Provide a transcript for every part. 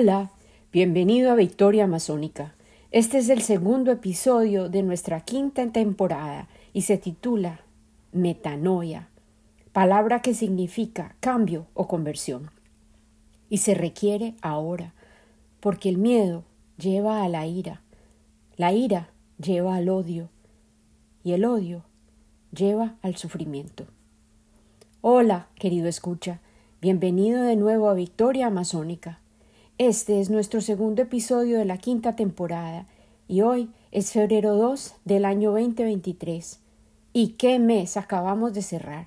Hola, bienvenido a Victoria Amazónica. Este es el segundo episodio de nuestra quinta temporada y se titula Metanoia, palabra que significa cambio o conversión. Y se requiere ahora, porque el miedo lleva a la ira, la ira lleva al odio y el odio lleva al sufrimiento. Hola, querido escucha, bienvenido de nuevo a Victoria Amazónica. Este es nuestro segundo episodio de la quinta temporada y hoy es febrero 2 del año 2023. ¿Y qué mes acabamos de cerrar?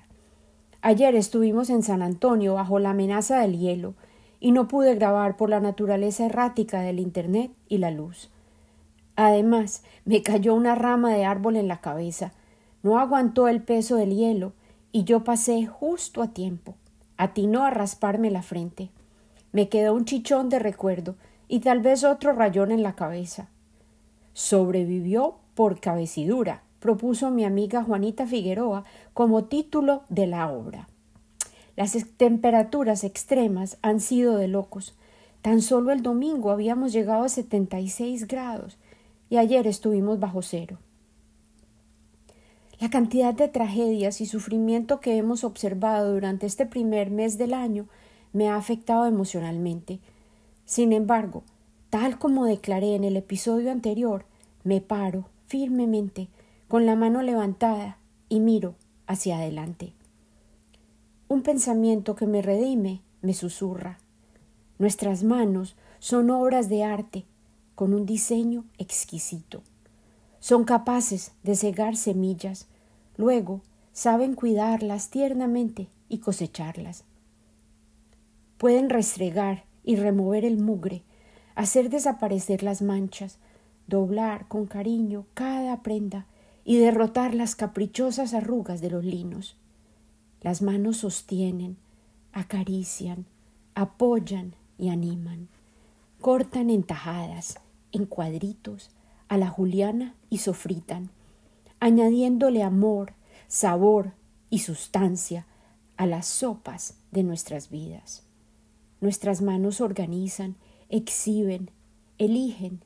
Ayer estuvimos en San Antonio bajo la amenaza del hielo y no pude grabar por la naturaleza errática del Internet y la luz. Además, me cayó una rama de árbol en la cabeza. No aguantó el peso del hielo y yo pasé justo a tiempo. Atinó a rasparme la frente. Me quedó un chichón de recuerdo y tal vez otro rayón en la cabeza. Sobrevivió por cabecidura, propuso mi amiga Juanita Figueroa como título de la obra. Las temperaturas extremas han sido de locos. Tan solo el domingo habíamos llegado a 76 grados y ayer estuvimos bajo cero. La cantidad de tragedias y sufrimiento que hemos observado durante este primer mes del año me ha afectado emocionalmente. Sin embargo, tal como declaré en el episodio anterior, me paro firmemente, con la mano levantada, y miro hacia adelante. Un pensamiento que me redime me susurra. Nuestras manos son obras de arte, con un diseño exquisito. Son capaces de cegar semillas, luego saben cuidarlas tiernamente y cosecharlas pueden restregar y remover el mugre, hacer desaparecer las manchas, doblar con cariño cada prenda y derrotar las caprichosas arrugas de los linos. Las manos sostienen, acarician, apoyan y animan. Cortan en tajadas, en cuadritos, a la juliana y sofritan, añadiéndole amor, sabor y sustancia a las sopas de nuestras vidas. Nuestras manos organizan, exhiben, eligen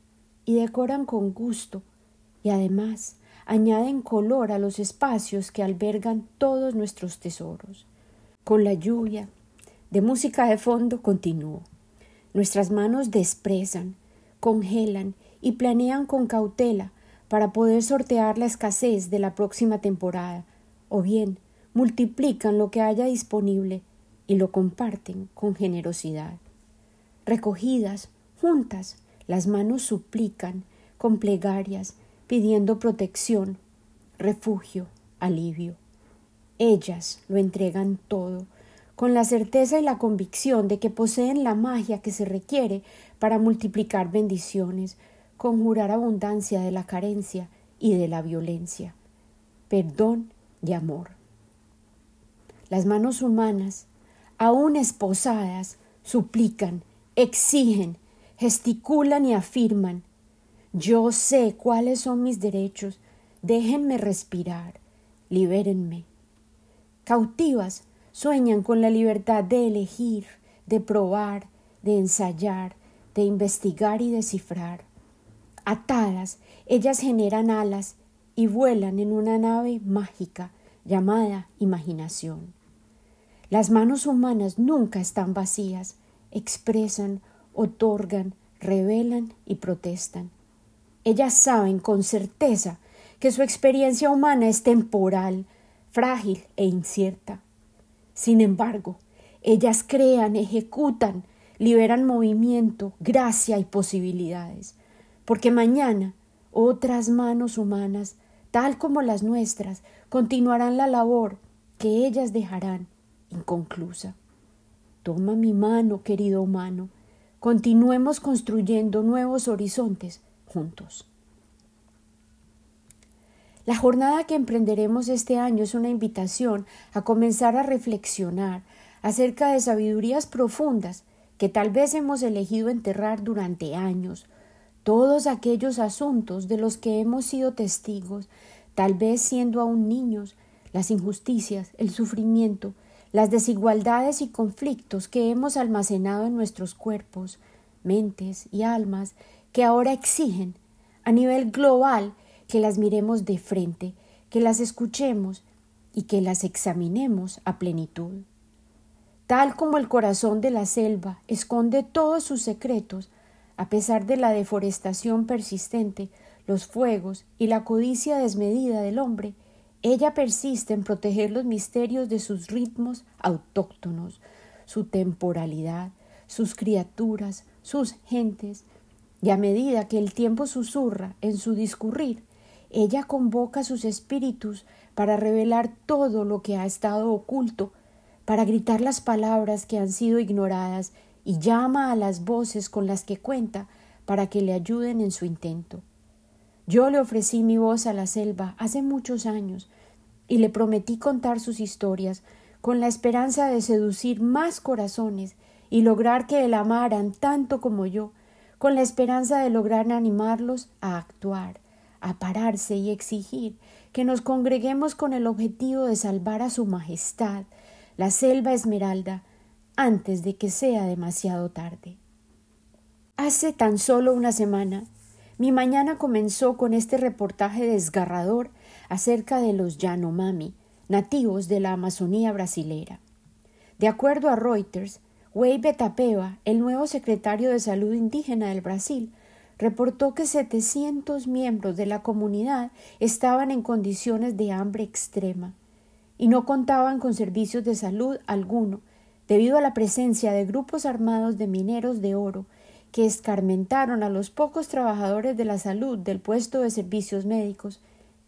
y decoran con gusto y además añaden color a los espacios que albergan todos nuestros tesoros. Con la lluvia de música de fondo continúo. Nuestras manos despresan, congelan y planean con cautela para poder sortear la escasez de la próxima temporada, o bien multiplican lo que haya disponible y lo comparten con generosidad. Recogidas, juntas, las manos suplican con plegarias, pidiendo protección, refugio, alivio. Ellas lo entregan todo, con la certeza y la convicción de que poseen la magia que se requiere para multiplicar bendiciones, conjurar abundancia de la carencia y de la violencia, perdón y amor. Las manos humanas aún esposadas, suplican, exigen, gesticulan y afirman Yo sé cuáles son mis derechos, déjenme respirar, libérenme. Cautivas sueñan con la libertad de elegir, de probar, de ensayar, de investigar y descifrar. Atadas, ellas generan alas y vuelan en una nave mágica llamada imaginación. Las manos humanas nunca están vacías, expresan, otorgan, revelan y protestan. Ellas saben con certeza que su experiencia humana es temporal, frágil e incierta. Sin embargo, ellas crean, ejecutan, liberan movimiento, gracia y posibilidades, porque mañana otras manos humanas, tal como las nuestras, continuarán la labor que ellas dejarán inconclusa. Toma mi mano, querido humano, continuemos construyendo nuevos horizontes juntos. La jornada que emprenderemos este año es una invitación a comenzar a reflexionar acerca de sabidurías profundas que tal vez hemos elegido enterrar durante años, todos aquellos asuntos de los que hemos sido testigos, tal vez siendo aún niños, las injusticias, el sufrimiento, las desigualdades y conflictos que hemos almacenado en nuestros cuerpos, mentes y almas que ahora exigen a nivel global que las miremos de frente, que las escuchemos y que las examinemos a plenitud. Tal como el corazón de la selva esconde todos sus secretos, a pesar de la deforestación persistente, los fuegos y la codicia desmedida del hombre, ella persiste en proteger los misterios de sus ritmos autóctonos, su temporalidad, sus criaturas, sus gentes, y a medida que el tiempo susurra en su discurrir, ella convoca sus espíritus para revelar todo lo que ha estado oculto, para gritar las palabras que han sido ignoradas y llama a las voces con las que cuenta para que le ayuden en su intento. Yo le ofrecí mi voz a la selva hace muchos años y le prometí contar sus historias con la esperanza de seducir más corazones y lograr que la amaran tanto como yo, con la esperanza de lograr animarlos a actuar, a pararse y exigir que nos congreguemos con el objetivo de salvar a su Majestad, la selva esmeralda, antes de que sea demasiado tarde. Hace tan solo una semana, mi mañana comenzó con este reportaje desgarrador acerca de los Yanomami, nativos de la Amazonía brasilera. De acuerdo a Reuters, Wei Betapeva, el nuevo secretario de Salud Indígena del Brasil, reportó que 700 miembros de la comunidad estaban en condiciones de hambre extrema y no contaban con servicios de salud alguno debido a la presencia de grupos armados de mineros de oro que escarmentaron a los pocos trabajadores de la salud del puesto de servicios médicos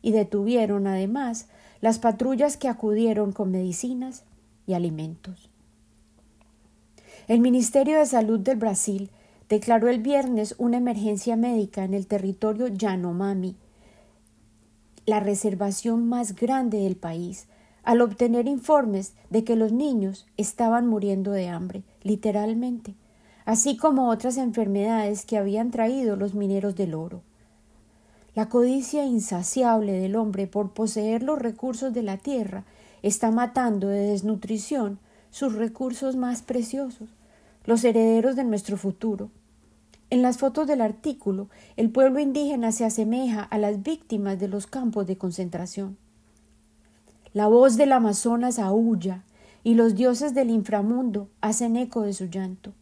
y detuvieron además las patrullas que acudieron con medicinas y alimentos. El Ministerio de Salud del Brasil declaró el viernes una emergencia médica en el territorio Yanomami, la reservación más grande del país, al obtener informes de que los niños estaban muriendo de hambre, literalmente, así como otras enfermedades que habían traído los mineros del oro. La codicia insaciable del hombre por poseer los recursos de la tierra está matando de desnutrición sus recursos más preciosos, los herederos de nuestro futuro, en las fotos del artículo, el pueblo indígena se asemeja a las víctimas de los campos de concentración. La voz del Amazonas aúlla y los dioses del inframundo hacen eco de su llanto.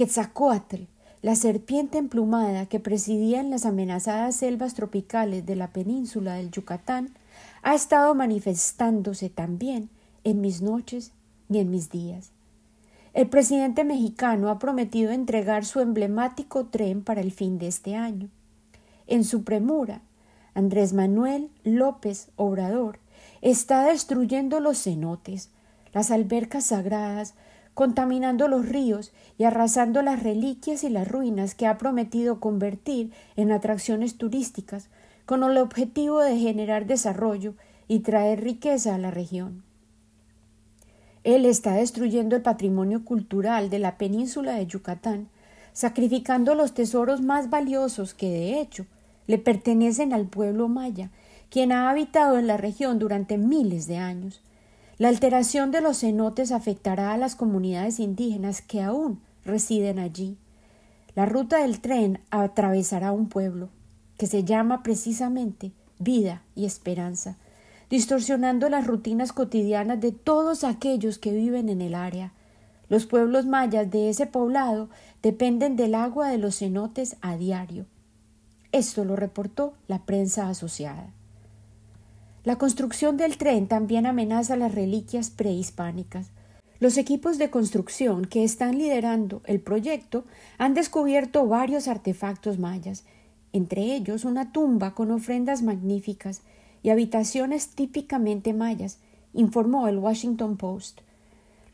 Quetzalcoatl, la serpiente emplumada que presidía en las amenazadas selvas tropicales de la península del Yucatán, ha estado manifestándose también en mis noches y en mis días. El presidente mexicano ha prometido entregar su emblemático tren para el fin de este año. En su premura, Andrés Manuel López Obrador está destruyendo los cenotes, las albercas sagradas, contaminando los ríos y arrasando las reliquias y las ruinas que ha prometido convertir en atracciones turísticas con el objetivo de generar desarrollo y traer riqueza a la región. Él está destruyendo el patrimonio cultural de la península de Yucatán, sacrificando los tesoros más valiosos que, de hecho, le pertenecen al pueblo maya, quien ha habitado en la región durante miles de años. La alteración de los cenotes afectará a las comunidades indígenas que aún residen allí. La ruta del tren atravesará un pueblo, que se llama precisamente Vida y Esperanza, distorsionando las rutinas cotidianas de todos aquellos que viven en el área. Los pueblos mayas de ese poblado dependen del agua de los cenotes a diario. Esto lo reportó la prensa asociada. La construcción del tren también amenaza las reliquias prehispánicas. Los equipos de construcción que están liderando el proyecto han descubierto varios artefactos mayas, entre ellos una tumba con ofrendas magníficas y habitaciones típicamente mayas, informó el Washington Post.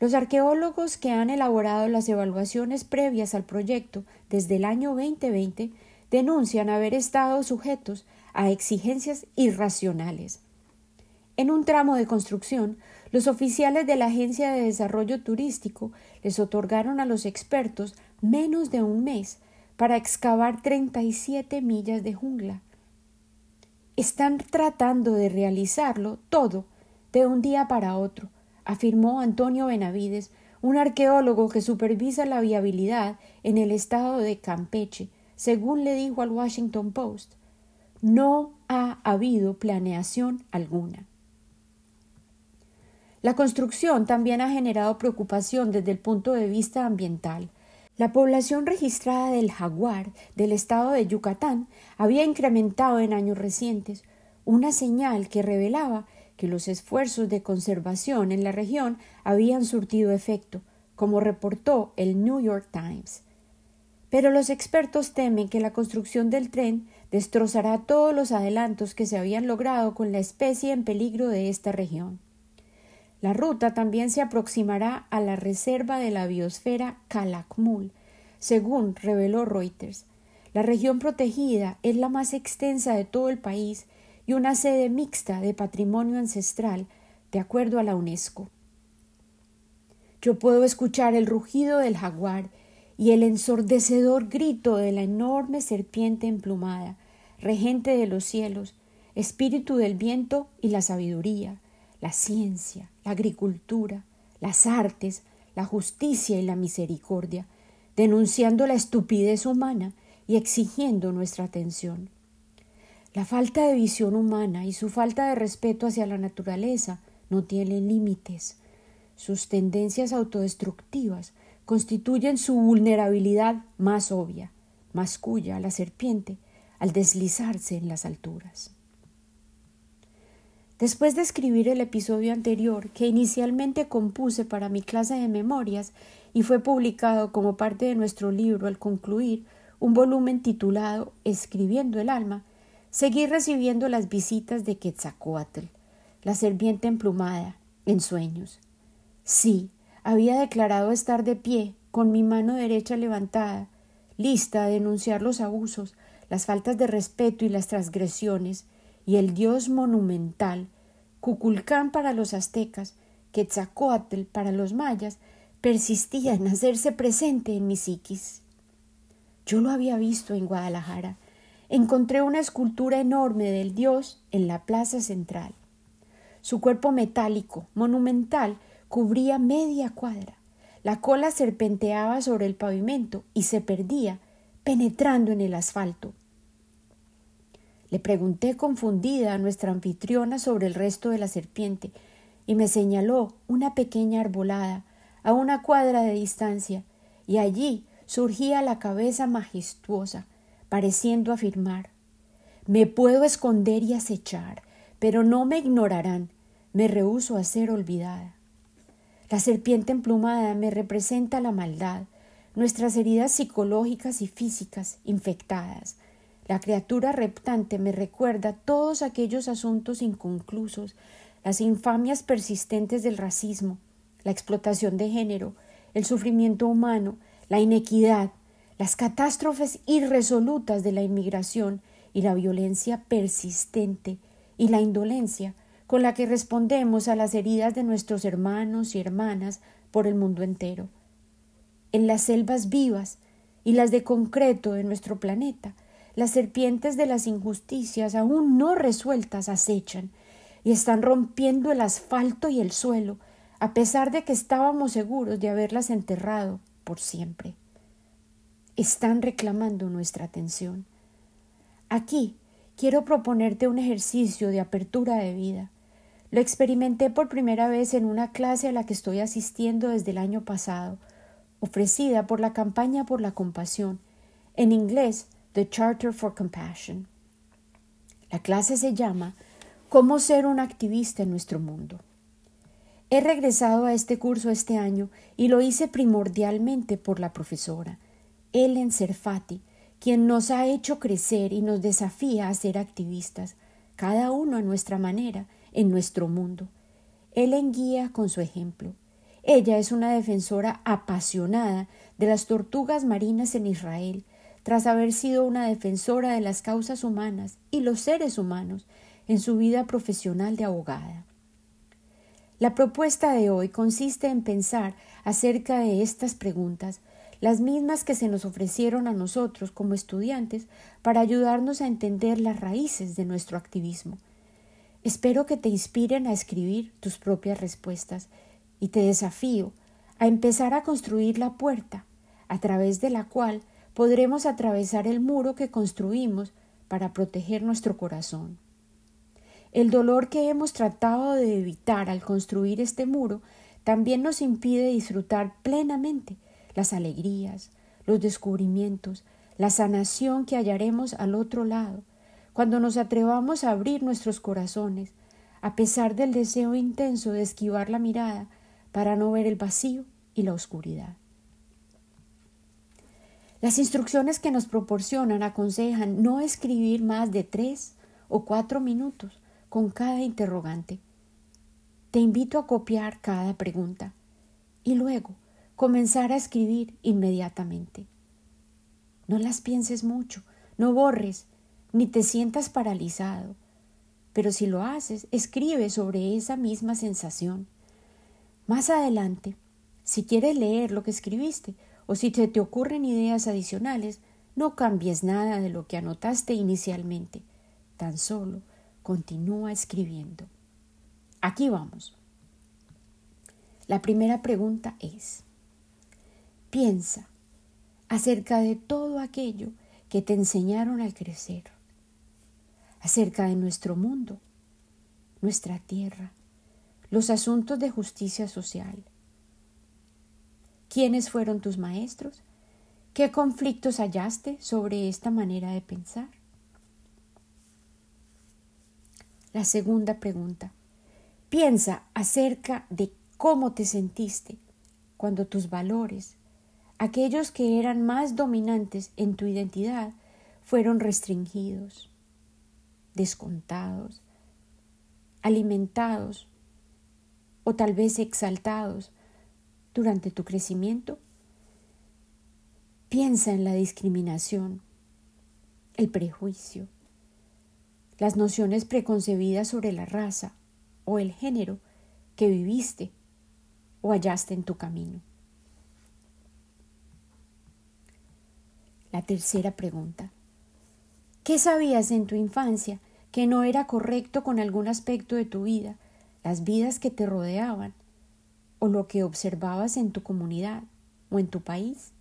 Los arqueólogos que han elaborado las evaluaciones previas al proyecto desde el año 2020 denuncian haber estado sujetos a exigencias irracionales. En un tramo de construcción, los oficiales de la Agencia de Desarrollo Turístico les otorgaron a los expertos menos de un mes para excavar 37 millas de jungla están tratando de realizarlo todo de un día para otro, afirmó Antonio Benavides, un arqueólogo que supervisa la viabilidad en el estado de Campeche, según le dijo al Washington Post, no ha habido planeación alguna. La construcción también ha generado preocupación desde el punto de vista ambiental. La población registrada del jaguar del estado de Yucatán había incrementado en años recientes, una señal que revelaba que los esfuerzos de conservación en la región habían surtido efecto, como reportó el New York Times. Pero los expertos temen que la construcción del tren destrozará todos los adelantos que se habían logrado con la especie en peligro de esta región. La ruta también se aproximará a la reserva de la biosfera Calakmul, según reveló Reuters. La región protegida es la más extensa de todo el país y una sede mixta de patrimonio ancestral, de acuerdo a la UNESCO. Yo puedo escuchar el rugido del jaguar y el ensordecedor grito de la enorme serpiente emplumada, regente de los cielos, espíritu del viento y la sabiduría, la ciencia, la agricultura, las artes, la justicia y la misericordia, denunciando la estupidez humana y exigiendo nuestra atención. La falta de visión humana y su falta de respeto hacia la naturaleza no tienen límites. Sus tendencias autodestructivas constituyen su vulnerabilidad más obvia, más cuya la serpiente al deslizarse en las alturas. Después de escribir el episodio anterior, que inicialmente compuse para mi clase de memorias y fue publicado como parte de nuestro libro al concluir, un volumen titulado Escribiendo el alma, seguí recibiendo las visitas de Quetzalcoatl, la serpiente emplumada, en sueños. Sí, había declarado estar de pie, con mi mano derecha levantada, lista a denunciar los abusos, las faltas de respeto y las transgresiones, y el dios monumental, Cuculcán para los aztecas, Quetzalcoatl para los mayas, persistía en hacerse presente en mi psiquis. Yo lo había visto en Guadalajara. Encontré una escultura enorme del dios en la plaza central. Su cuerpo metálico, monumental, cubría media cuadra. La cola serpenteaba sobre el pavimento y se perdía, penetrando en el asfalto. Le pregunté confundida a nuestra anfitriona sobre el resto de la serpiente y me señaló una pequeña arbolada a una cuadra de distancia y allí surgía la cabeza majestuosa, pareciendo afirmar Me puedo esconder y acechar, pero no me ignorarán, me rehúso a ser olvidada. La serpiente emplumada me representa la maldad, nuestras heridas psicológicas y físicas infectadas, la criatura reptante me recuerda todos aquellos asuntos inconclusos, las infamias persistentes del racismo, la explotación de género, el sufrimiento humano, la inequidad, las catástrofes irresolutas de la inmigración y la violencia persistente y la indolencia con la que respondemos a las heridas de nuestros hermanos y hermanas por el mundo entero. En las selvas vivas y las de concreto de nuestro planeta, las serpientes de las injusticias aún no resueltas acechan y están rompiendo el asfalto y el suelo, a pesar de que estábamos seguros de haberlas enterrado por siempre. Están reclamando nuestra atención. Aquí quiero proponerte un ejercicio de apertura de vida. Lo experimenté por primera vez en una clase a la que estoy asistiendo desde el año pasado, ofrecida por la campaña por la compasión, en inglés The Charter for Compassion. La clase se llama Cómo ser un activista en nuestro mundo. He regresado a este curso este año y lo hice primordialmente por la profesora, Ellen Serfati, quien nos ha hecho crecer y nos desafía a ser activistas, cada uno a nuestra manera, en nuestro mundo. Ellen guía con su ejemplo. Ella es una defensora apasionada de las tortugas marinas en Israel, tras haber sido una defensora de las causas humanas y los seres humanos en su vida profesional de abogada. La propuesta de hoy consiste en pensar acerca de estas preguntas, las mismas que se nos ofrecieron a nosotros como estudiantes para ayudarnos a entender las raíces de nuestro activismo. Espero que te inspiren a escribir tus propias respuestas y te desafío a empezar a construir la puerta a través de la cual podremos atravesar el muro que construimos para proteger nuestro corazón. El dolor que hemos tratado de evitar al construir este muro también nos impide disfrutar plenamente las alegrías, los descubrimientos, la sanación que hallaremos al otro lado, cuando nos atrevamos a abrir nuestros corazones, a pesar del deseo intenso de esquivar la mirada para no ver el vacío y la oscuridad. Las instrucciones que nos proporcionan aconsejan no escribir más de tres o cuatro minutos con cada interrogante. Te invito a copiar cada pregunta y luego comenzar a escribir inmediatamente. No las pienses mucho, no borres, ni te sientas paralizado. Pero si lo haces, escribe sobre esa misma sensación. Más adelante, si quieres leer lo que escribiste, o si te, ocurren ideas adicionales, no cambies nada de lo que anotaste inicialmente, tan solo continúa escribiendo. Aquí vamos. La primera pregunta es, piensa acerca de todo aquello que te enseñaron al crecer, acerca de nuestro mundo, nuestra tierra, los asuntos de justicia social, ¿Quiénes fueron tus maestros? ¿Qué conflictos hallaste sobre esta manera de pensar? La segunda pregunta. Piensa acerca de cómo te sentiste cuando tus valores, aquellos que eran más dominantes en tu identidad, fueron restringidos, descontados, alimentados o tal vez exaltados durante tu crecimiento? Piensa en la discriminación, el prejuicio, las nociones preconcebidas sobre la raza o el género que viviste o hallaste en tu camino. La tercera pregunta. ¿Qué sabías en tu infancia que no era correcto con algún aspecto de tu vida, las vidas que te rodeaban o lo que observabas en tu comunidad o en tu país?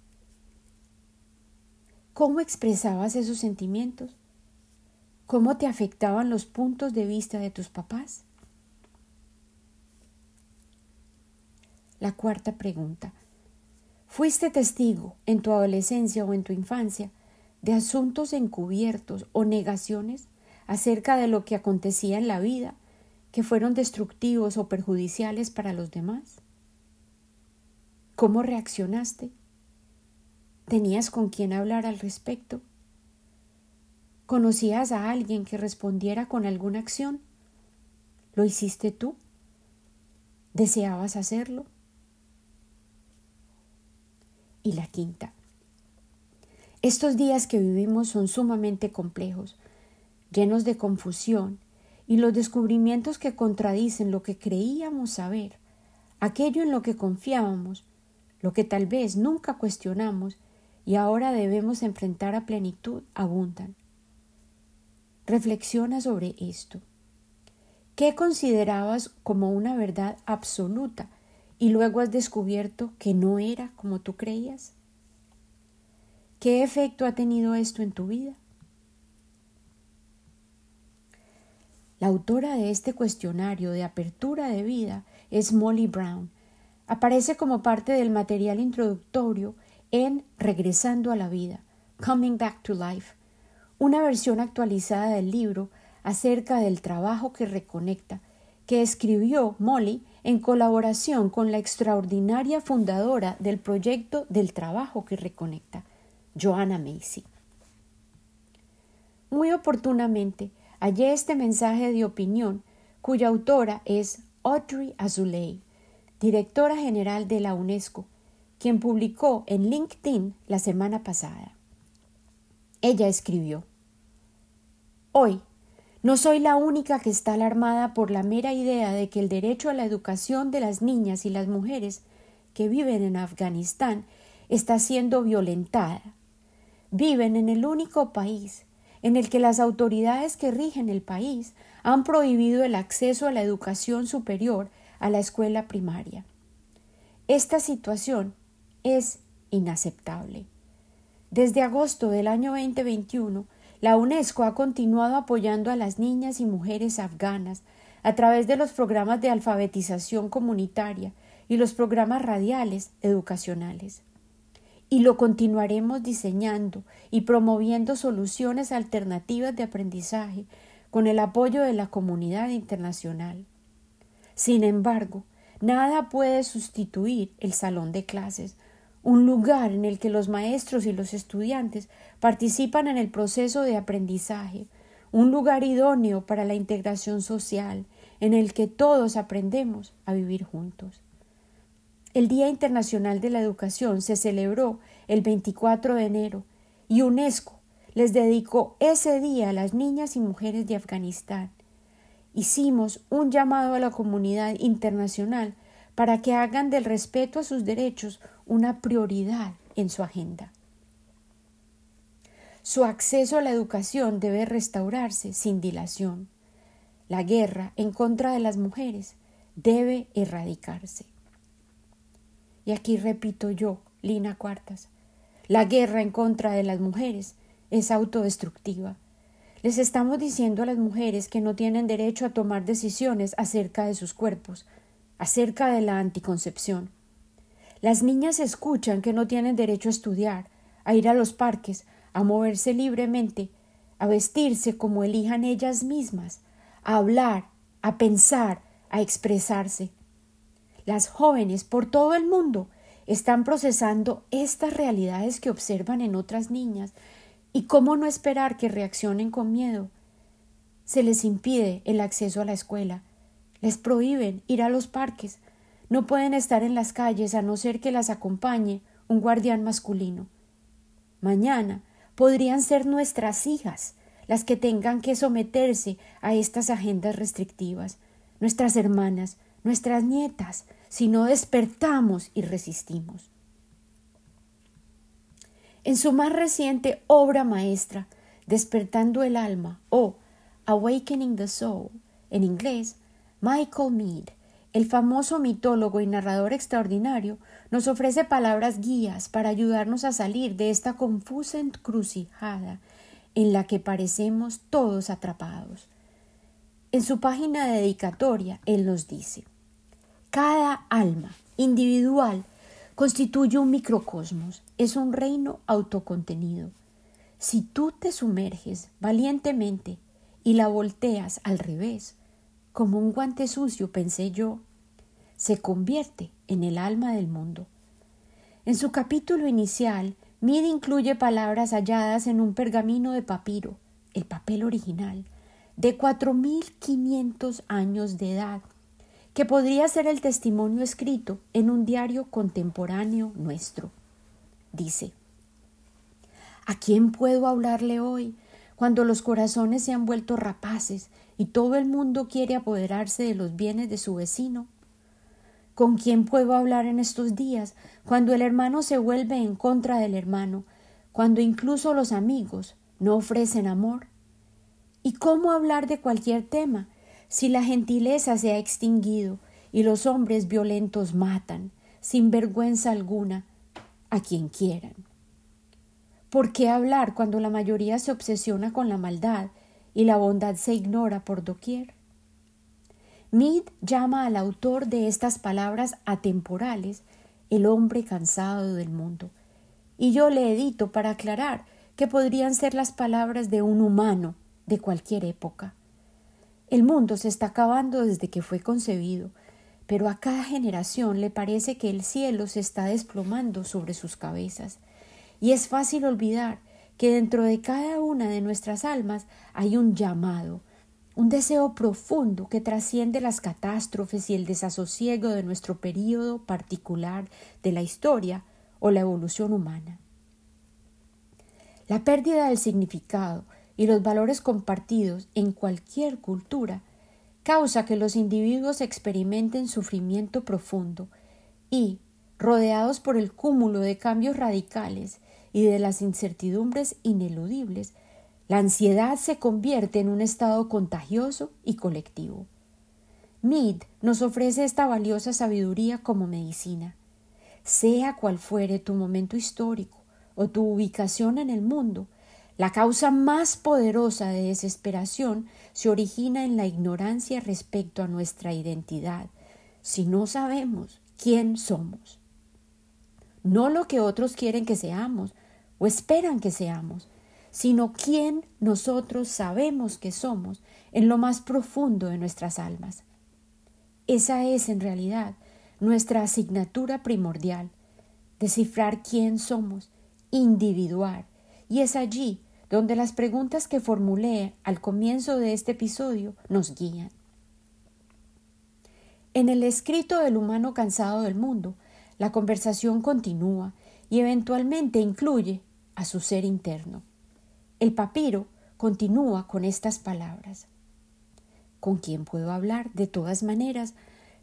¿Cómo expresabas esos sentimientos? ¿Cómo te afectaban los puntos de vista de tus papás? La cuarta pregunta. ¿Fuiste testigo en tu adolescencia o en tu infancia de asuntos encubiertos o negaciones acerca de lo que acontecía en la vida que fueron destructivos o perjudiciales para los demás? ¿Cómo reaccionaste? ¿Tenías con quién hablar al respecto? ¿Conocías a alguien que respondiera con alguna acción? ¿Lo hiciste tú? ¿Deseabas hacerlo? Y la quinta. Estos días que vivimos son sumamente complejos, llenos de confusión, y los descubrimientos que contradicen lo que creíamos saber, aquello en lo que confiábamos, lo que tal vez nunca cuestionamos y ahora debemos enfrentar a plenitud abundan. Reflexiona sobre esto. ¿Qué considerabas como una verdad absoluta y luego has descubierto que no era como tú creías? ¿Qué efecto ha tenido esto en tu vida? La autora de este cuestionario de apertura de vida es Molly Brown, aparece como parte del material introductorio en Regresando a la vida, Coming Back to Life, una versión actualizada del libro acerca del trabajo que reconecta, que escribió Molly en colaboración con la extraordinaria fundadora del proyecto del trabajo que reconecta, Joanna Macy. Muy oportunamente hallé este mensaje de opinión cuya autora es Audrey Azoulay, directora general de la UNESCO, quien publicó en LinkedIn la semana pasada. Ella escribió Hoy, no soy la única que está alarmada por la mera idea de que el derecho a la educación de las niñas y las mujeres que viven en Afganistán está siendo violentada. Viven en el único país en el que las autoridades que rigen el país han prohibido el acceso a la educación superior a la escuela primaria. Esta situación es inaceptable. Desde agosto del año 2021, la UNESCO ha continuado apoyando a las niñas y mujeres afganas a través de los programas de alfabetización comunitaria y los programas radiales educacionales. Y lo continuaremos diseñando y promoviendo soluciones alternativas de aprendizaje con el apoyo de la comunidad internacional. Sin embargo, nada puede sustituir el salón de clases, un lugar en el que los maestros y los estudiantes participan en el proceso de aprendizaje, un lugar idóneo para la integración social, en el que todos aprendemos a vivir juntos. El Día Internacional de la Educación se celebró el 24 de enero y UNESCO les dedicó ese día a las niñas y mujeres de Afganistán. Hicimos un llamado a la comunidad internacional para que hagan del respeto a sus derechos una prioridad en su agenda. Su acceso a la educación debe restaurarse sin dilación. La guerra en contra de las mujeres debe erradicarse. Y aquí repito yo, Lina Cuartas, la guerra en contra de las mujeres es autodestructiva. Les estamos diciendo a las mujeres que no tienen derecho a tomar decisiones acerca de sus cuerpos, acerca de la anticoncepción. Las niñas escuchan que no tienen derecho a estudiar, a ir a los parques, a moverse libremente, a vestirse como elijan ellas mismas, a hablar, a pensar, a expresarse. Las jóvenes por todo el mundo están procesando estas realidades que observan en otras niñas y cómo no esperar que reaccionen con miedo. Se les impide el acceso a la escuela, les prohíben ir a los parques, no pueden estar en las calles a no ser que las acompañe un guardián masculino. Mañana podrían ser nuestras hijas las que tengan que someterse a estas agendas restrictivas, nuestras hermanas, nuestras nietas, si no despertamos y resistimos. En su más reciente obra maestra, Despertando el alma o Awakening the Soul, en inglés, Michael Mead, el famoso mitólogo y narrador extraordinario, nos ofrece palabras guías para ayudarnos a salir de esta confusa encrucijada en la que parecemos todos atrapados. En su página dedicatoria, él nos dice Cada alma individual constituye un microcosmos, es un reino autocontenido. Si tú te sumerges valientemente y la volteas al revés, como un guante sucio, pensé yo, se convierte en el alma del mundo. En su capítulo inicial, Mid incluye palabras halladas en un pergamino de papiro, el papel original, de 4.500 años de edad, que podría ser el testimonio escrito en un diario contemporáneo nuestro. Dice, ¿A quién puedo hablarle hoy cuando los corazones se han vuelto rapaces y todo el mundo quiere apoderarse de los bienes de su vecino? ¿Con quién puedo hablar en estos días cuando el hermano se vuelve en contra del hermano, cuando incluso los amigos no ofrecen amor? ¿Y cómo hablar de cualquier tema si la gentileza se ha extinguido y los hombres violentos matan, sin vergüenza alguna, a quien quieran? ¿Por qué hablar cuando la mayoría se obsesiona con la maldad y la bondad se ignora por doquier. Mead llama al autor de estas palabras atemporales el hombre cansado del mundo, y yo le edito para aclarar que podrían ser las palabras de un humano de cualquier época. El mundo se está acabando desde que fue concebido, pero a cada generación le parece que el cielo se está desplomando sobre sus cabezas, y es fácil olvidar que dentro de cada una de nuestras almas hay un llamado, un deseo profundo que trasciende las catástrofes y el desasosiego de nuestro período particular de la historia o la evolución humana. La pérdida del significado y los valores compartidos en cualquier cultura causa que los individuos experimenten sufrimiento profundo y, rodeados por el cúmulo de cambios radicales y de las incertidumbres ineludibles, la ansiedad se convierte en un estado contagioso y colectivo. Mead nos ofrece esta valiosa sabiduría como medicina. sea cual fuere tu momento histórico o tu ubicación en el mundo, la causa más poderosa de desesperación se origina en la ignorancia respecto a nuestra identidad, si no sabemos quién somos. No lo que otros quieren que seamos o esperan que seamos, sino quién nosotros sabemos que somos en lo más profundo de nuestras almas. Esa es en realidad nuestra asignatura primordial, descifrar quién somos, individuar, y es allí donde las preguntas que formulé al comienzo de este episodio nos guían. En el escrito del humano cansado del mundo, la conversación continúa y eventualmente incluye a su ser interno. El papiro continúa con estas palabras. ¿Con quién puedo hablar? De todas maneras,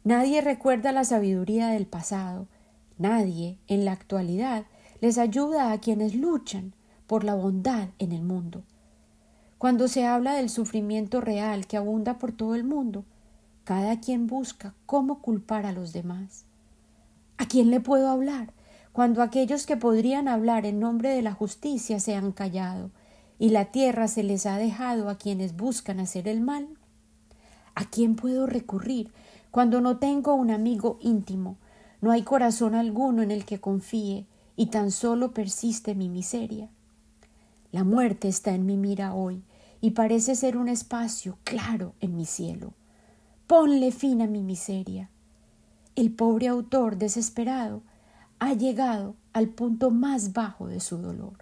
nadie recuerda la sabiduría del pasado. Nadie, en la actualidad, les ayuda a quienes luchan por la bondad en el mundo. Cuando se habla del sufrimiento real que abunda por todo el mundo, cada quien busca cómo culpar a los demás. ¿A quién le puedo hablar cuando aquellos que podrían hablar en nombre de la justicia se han callado y la tierra se les ha dejado a quienes buscan hacer el mal? ¿A quién puedo recurrir cuando no tengo un amigo íntimo, no hay corazón alguno en el que confíe y tan solo persiste mi miseria? La muerte está en mi mira hoy y parece ser un espacio claro en mi cielo. Ponle fin a mi miseria. El pobre autor desesperado ha llegado al punto más bajo de su dolor.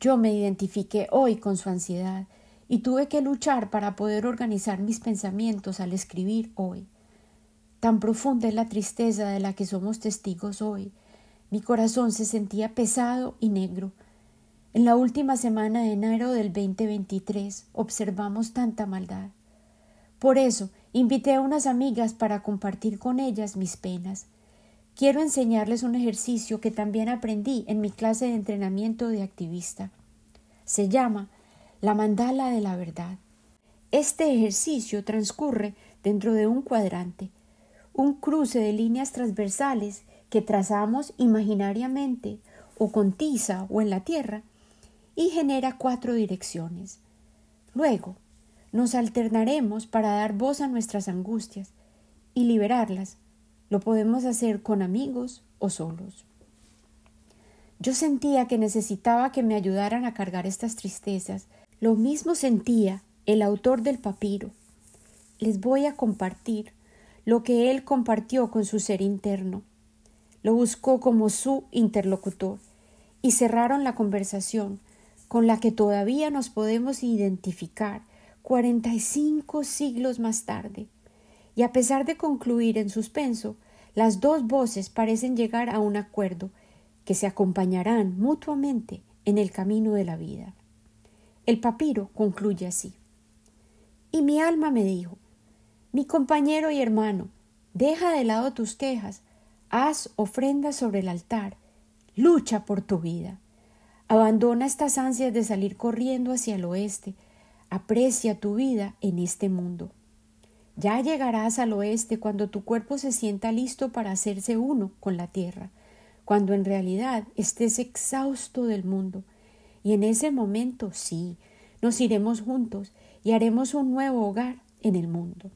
Yo me identifiqué hoy con su ansiedad y tuve que luchar para poder organizar mis pensamientos al escribir hoy. Tan profunda es la tristeza de la que somos testigos hoy. Mi corazón se sentía pesado y negro. En la última semana de enero del 2023 observamos tanta maldad. Por eso invité a unas amigas para compartir con ellas mis penas. Quiero enseñarles un ejercicio que también aprendí en mi clase de entrenamiento de activista. Se llama la mandala de la verdad. Este ejercicio transcurre dentro de un cuadrante, un cruce de líneas transversales que trazamos imaginariamente o con tiza o en la tierra y genera cuatro direcciones. Luego, nos alternaremos para dar voz a nuestras angustias y liberarlas. Lo podemos hacer con amigos o solos. Yo sentía que necesitaba que me ayudaran a cargar estas tristezas. Lo mismo sentía el autor del papiro. Les voy a compartir lo que él compartió con su ser interno. Lo buscó como su interlocutor y cerraron la conversación con la que todavía nos podemos identificar 45 siglos más tarde. Y a pesar de concluir en suspenso, las dos voces parecen llegar a un acuerdo que se acompañarán mutuamente en el camino de la vida. El papiro concluye así. Y mi alma me dijo, mi compañero y hermano, deja de lado tus quejas, haz ofrendas sobre el altar, lucha por tu vida. Abandona estas ansias de salir corriendo hacia el oeste, Aprecia tu vida en este mundo. Ya llegarás al oeste cuando tu cuerpo se sienta listo para hacerse uno con la tierra, cuando en realidad estés exhausto del mundo. Y en ese momento sí, nos iremos juntos y haremos un nuevo hogar en el mundo.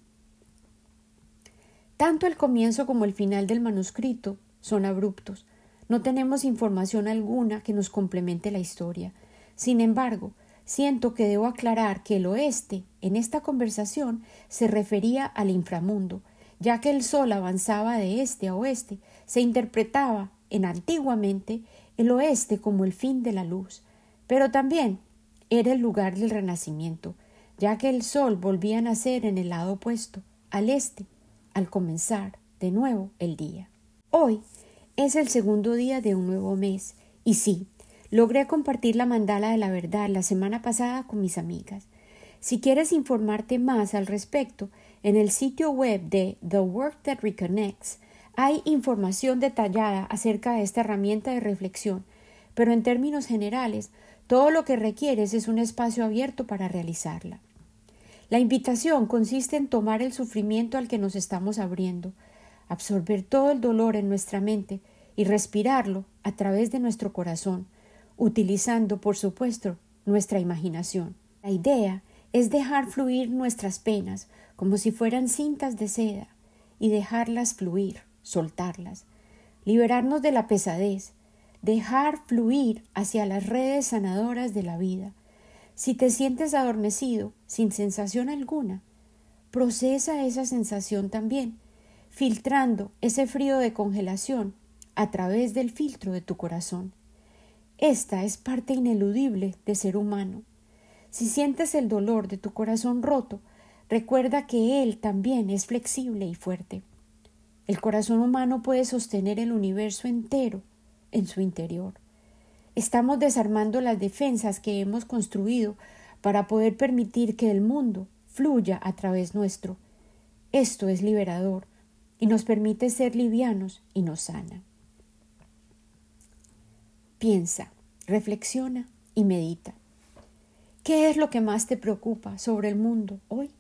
Tanto el comienzo como el final del manuscrito son abruptos. No tenemos información alguna que nos complemente la historia. Sin embargo, siento que debo aclarar que el oeste en esta conversación se refería al inframundo, ya que el sol avanzaba de este a oeste, se interpretaba en antiguamente el oeste como el fin de la luz, pero también era el lugar del renacimiento, ya que el sol volvía a nacer en el lado opuesto, al este, al comenzar de nuevo el día. Hoy es el segundo día de un nuevo mes, y sí, Logré compartir la mandala de la verdad la semana pasada con mis amigas. Si quieres informarte más al respecto, en el sitio web de The Work That Reconnects hay información detallada acerca de esta herramienta de reflexión, pero en términos generales, todo lo que requieres es un espacio abierto para realizarla. La invitación consiste en tomar el sufrimiento al que nos estamos abriendo, absorber todo el dolor en nuestra mente y respirarlo a través de nuestro corazón, utilizando, por supuesto, nuestra imaginación. La idea es dejar fluir nuestras penas como si fueran cintas de seda y dejarlas fluir, soltarlas, liberarnos de la pesadez, dejar fluir hacia las redes sanadoras de la vida. Si te sientes adormecido, sin sensación alguna, procesa esa sensación también, filtrando ese frío de congelación a través del filtro de tu corazón. Esta es parte ineludible de ser humano. Si sientes el dolor de tu corazón roto, recuerda que él también es flexible y fuerte. El corazón humano puede sostener el universo entero en su interior. Estamos desarmando las defensas que hemos construido para poder permitir que el mundo fluya a través nuestro. Esto es liberador y nos permite ser livianos y nos sana. Piensa, reflexiona y medita. ¿Qué es lo que más te preocupa sobre el mundo hoy?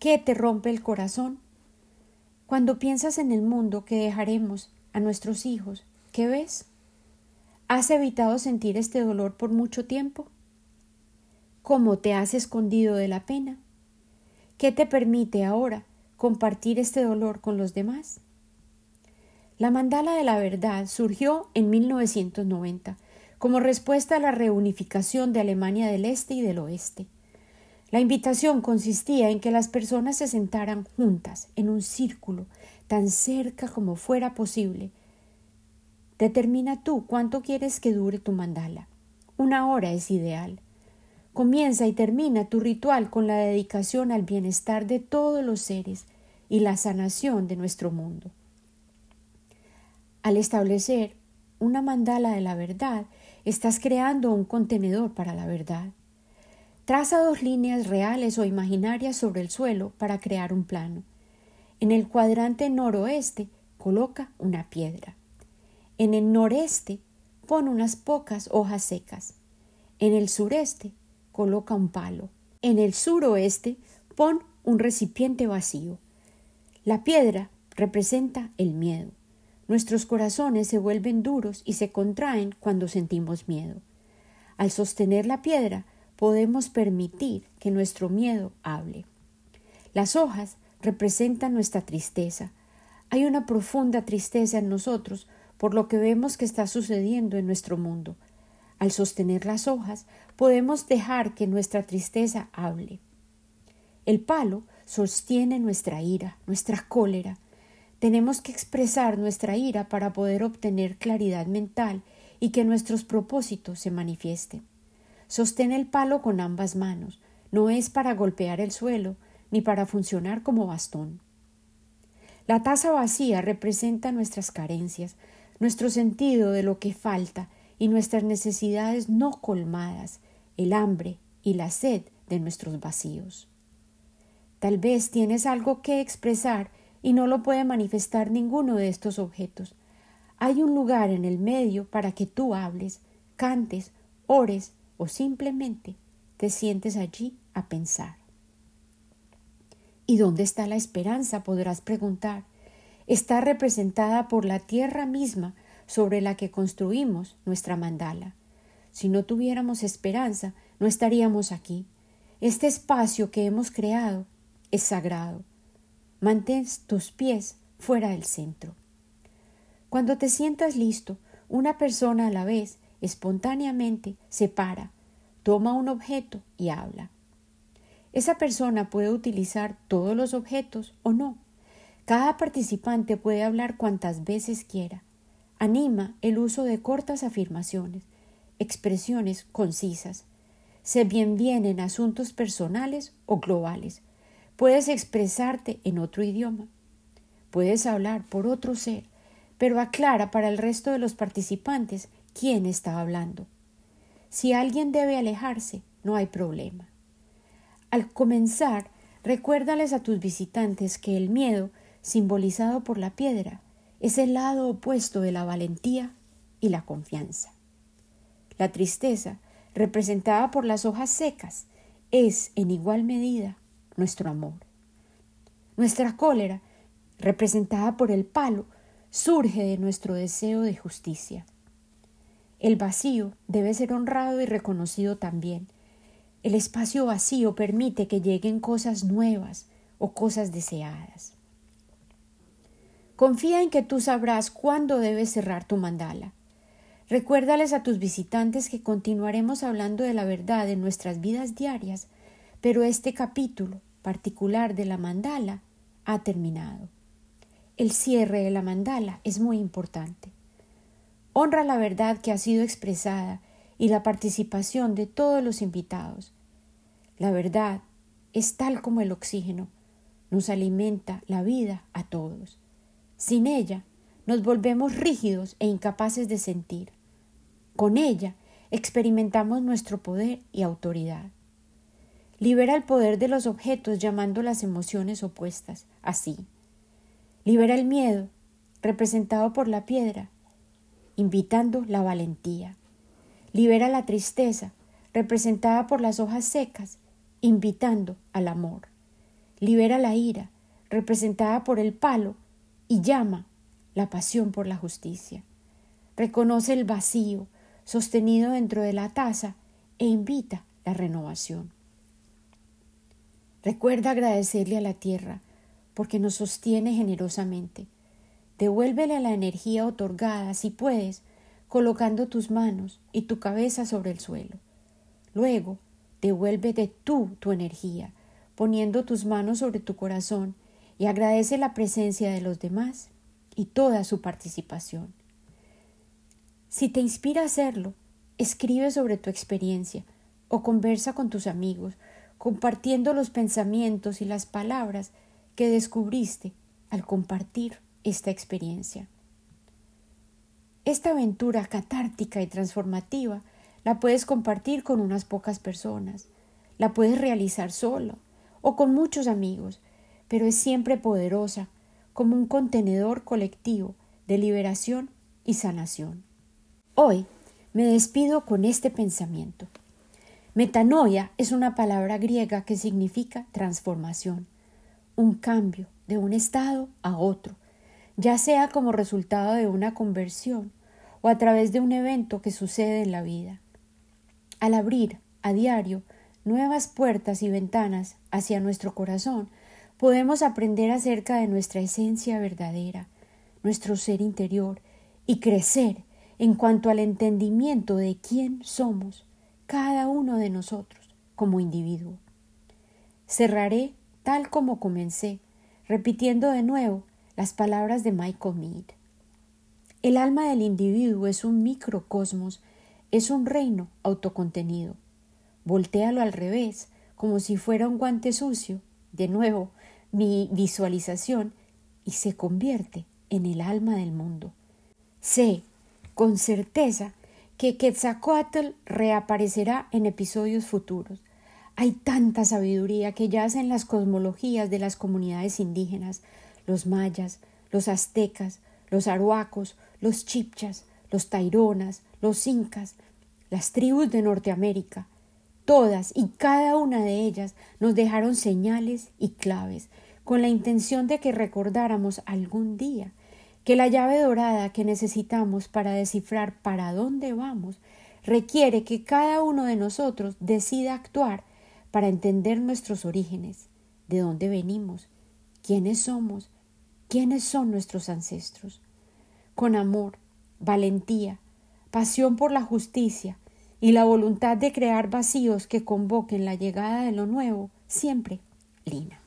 ¿Qué te rompe el corazón? Cuando piensas en el mundo que dejaremos a nuestros hijos, ¿qué ves? ¿Has evitado sentir este dolor por mucho tiempo? ¿Cómo te has escondido de la pena? ¿Qué te permite ahora compartir este dolor con los demás? La mandala de la verdad surgió en 1990 como respuesta a la reunificación de Alemania del Este y del Oeste. La invitación consistía en que las personas se sentaran juntas en un círculo tan cerca como fuera posible. Determina tú cuánto quieres que dure tu mandala. Una hora es ideal. Comienza y termina tu ritual con la dedicación al bienestar de todos los seres y la sanación de nuestro mundo. Al establecer una mandala de la verdad, estás creando un contenedor para la verdad. Traza dos líneas reales o imaginarias sobre el suelo para crear un plano. En el cuadrante noroeste coloca una piedra. En el noreste pon unas pocas hojas secas. En el sureste coloca un palo. En el suroeste pon un recipiente vacío. La piedra representa el miedo. Nuestros corazones se vuelven duros y se contraen cuando sentimos miedo. Al sostener la piedra, podemos permitir que nuestro miedo hable. Las hojas representan nuestra tristeza. Hay una profunda tristeza en nosotros por lo que vemos que está sucediendo en nuestro mundo. Al sostener las hojas, podemos dejar que nuestra tristeza hable. El palo sostiene nuestra ira, nuestra cólera, tenemos que expresar nuestra ira para poder obtener claridad mental y que nuestros propósitos se manifiesten. Sostén el palo con ambas manos, no es para golpear el suelo ni para funcionar como bastón. La taza vacía representa nuestras carencias, nuestro sentido de lo que falta y nuestras necesidades no colmadas, el hambre y la sed de nuestros vacíos. Tal vez tienes algo que expresar y no lo puede manifestar ninguno de estos objetos. Hay un lugar en el medio para que tú hables, cantes, ores o simplemente te sientes allí a pensar. ¿Y dónde está la esperanza? podrás preguntar. Está representada por la tierra misma sobre la que construimos nuestra mandala. Si no tuviéramos esperanza, no estaríamos aquí. Este espacio que hemos creado es sagrado. Mantén tus pies fuera del centro. Cuando te sientas listo, una persona a la vez, espontáneamente, se para, toma un objeto y habla. Esa persona puede utilizar todos los objetos o no. Cada participante puede hablar cuantas veces quiera. Anima el uso de cortas afirmaciones, expresiones concisas. Se bien bien en asuntos personales o globales, Puedes expresarte en otro idioma. Puedes hablar por otro ser, pero aclara para el resto de los participantes quién está hablando. Si alguien debe alejarse, no hay problema. Al comenzar, recuérdales a tus visitantes que el miedo, simbolizado por la piedra, es el lado opuesto de la valentía y la confianza. La tristeza, representada por las hojas secas, es, en igual medida, nuestro amor. Nuestra cólera representada por el palo, surge de nuestro deseo de justicia. El vacío debe ser honrado y reconocido también. El espacio vacío permite que lleguen cosas nuevas o cosas deseadas. Confía en que tú sabrás cuándo debes cerrar tu mandala. Recuérdales a tus visitantes que continuaremos hablando de la verdad en nuestras vidas diarias, pero este capítulo particular de la mandala ha terminado. El cierre de la mandala es muy importante. Honra la verdad que ha sido expresada y la participación de todos los invitados. La verdad es tal como el oxígeno, nos alimenta la vida a todos. Sin ella, nos volvemos rígidos e incapaces de sentir. Con ella, experimentamos nuestro poder y autoridad. Libera el poder de los objetos llamando las emociones opuestas, así. Libera el miedo, representado por la piedra, invitando la valentía. Libera la tristeza, representada por las hojas secas, invitando al amor. Libera la ira, representada por el palo, y llama la pasión por la justicia. Reconoce el vacío sostenido dentro de la taza e invita la renovación. Recuerda agradecerle a la tierra porque nos sostiene generosamente. Devuélvele la energía otorgada, si puedes, colocando tus manos y tu cabeza sobre el suelo. Luego, devuélvete tú tu energía, poniendo tus manos sobre tu corazón y agradece la presencia de los demás y toda su participación. Si te inspira a hacerlo, escribe sobre tu experiencia o conversa con tus amigos, compartiendo los pensamientos y las palabras que descubriste al compartir esta experiencia. Esta aventura catártica y transformativa la puedes compartir con unas pocas personas, la puedes realizar solo o con muchos amigos, pero es siempre poderosa como un contenedor colectivo de liberación y sanación. Hoy me despido con este pensamiento. Metanoia es una palabra griega que significa transformación, un cambio de un estado a otro, ya sea como resultado de una conversión o a través de un evento que sucede en la vida. Al abrir a diario nuevas puertas y ventanas hacia nuestro corazón, podemos aprender acerca de nuestra esencia verdadera, nuestro ser interior, y crecer en cuanto al entendimiento de quién somos cada uno de nosotros como individuo. Cerraré tal como comencé, repitiendo de nuevo las palabras de Michael Mead. El alma del individuo es un microcosmos, es un reino autocontenido. Voltéalo al revés, como si fuera un guante sucio, de nuevo, mi visualización y se convierte en el alma del mundo. Sé con certeza que Quetzalcoatl reaparecerá en episodios futuros. Hay tanta sabiduría que yace en las cosmologías de las comunidades indígenas, los mayas, los aztecas, los aruacos, los chipchas, los taironas, los incas, las tribus de Norteamérica. Todas y cada una de ellas nos dejaron señales y claves con la intención de que recordáramos algún día que la llave dorada que necesitamos para descifrar para dónde vamos requiere que cada uno de nosotros decida actuar para entender nuestros orígenes, de dónde venimos, quiénes somos, quiénes son nuestros ancestros. Con amor, valentía, pasión por la justicia y la voluntad de crear vacíos que convoquen la llegada de lo nuevo, siempre, Lina.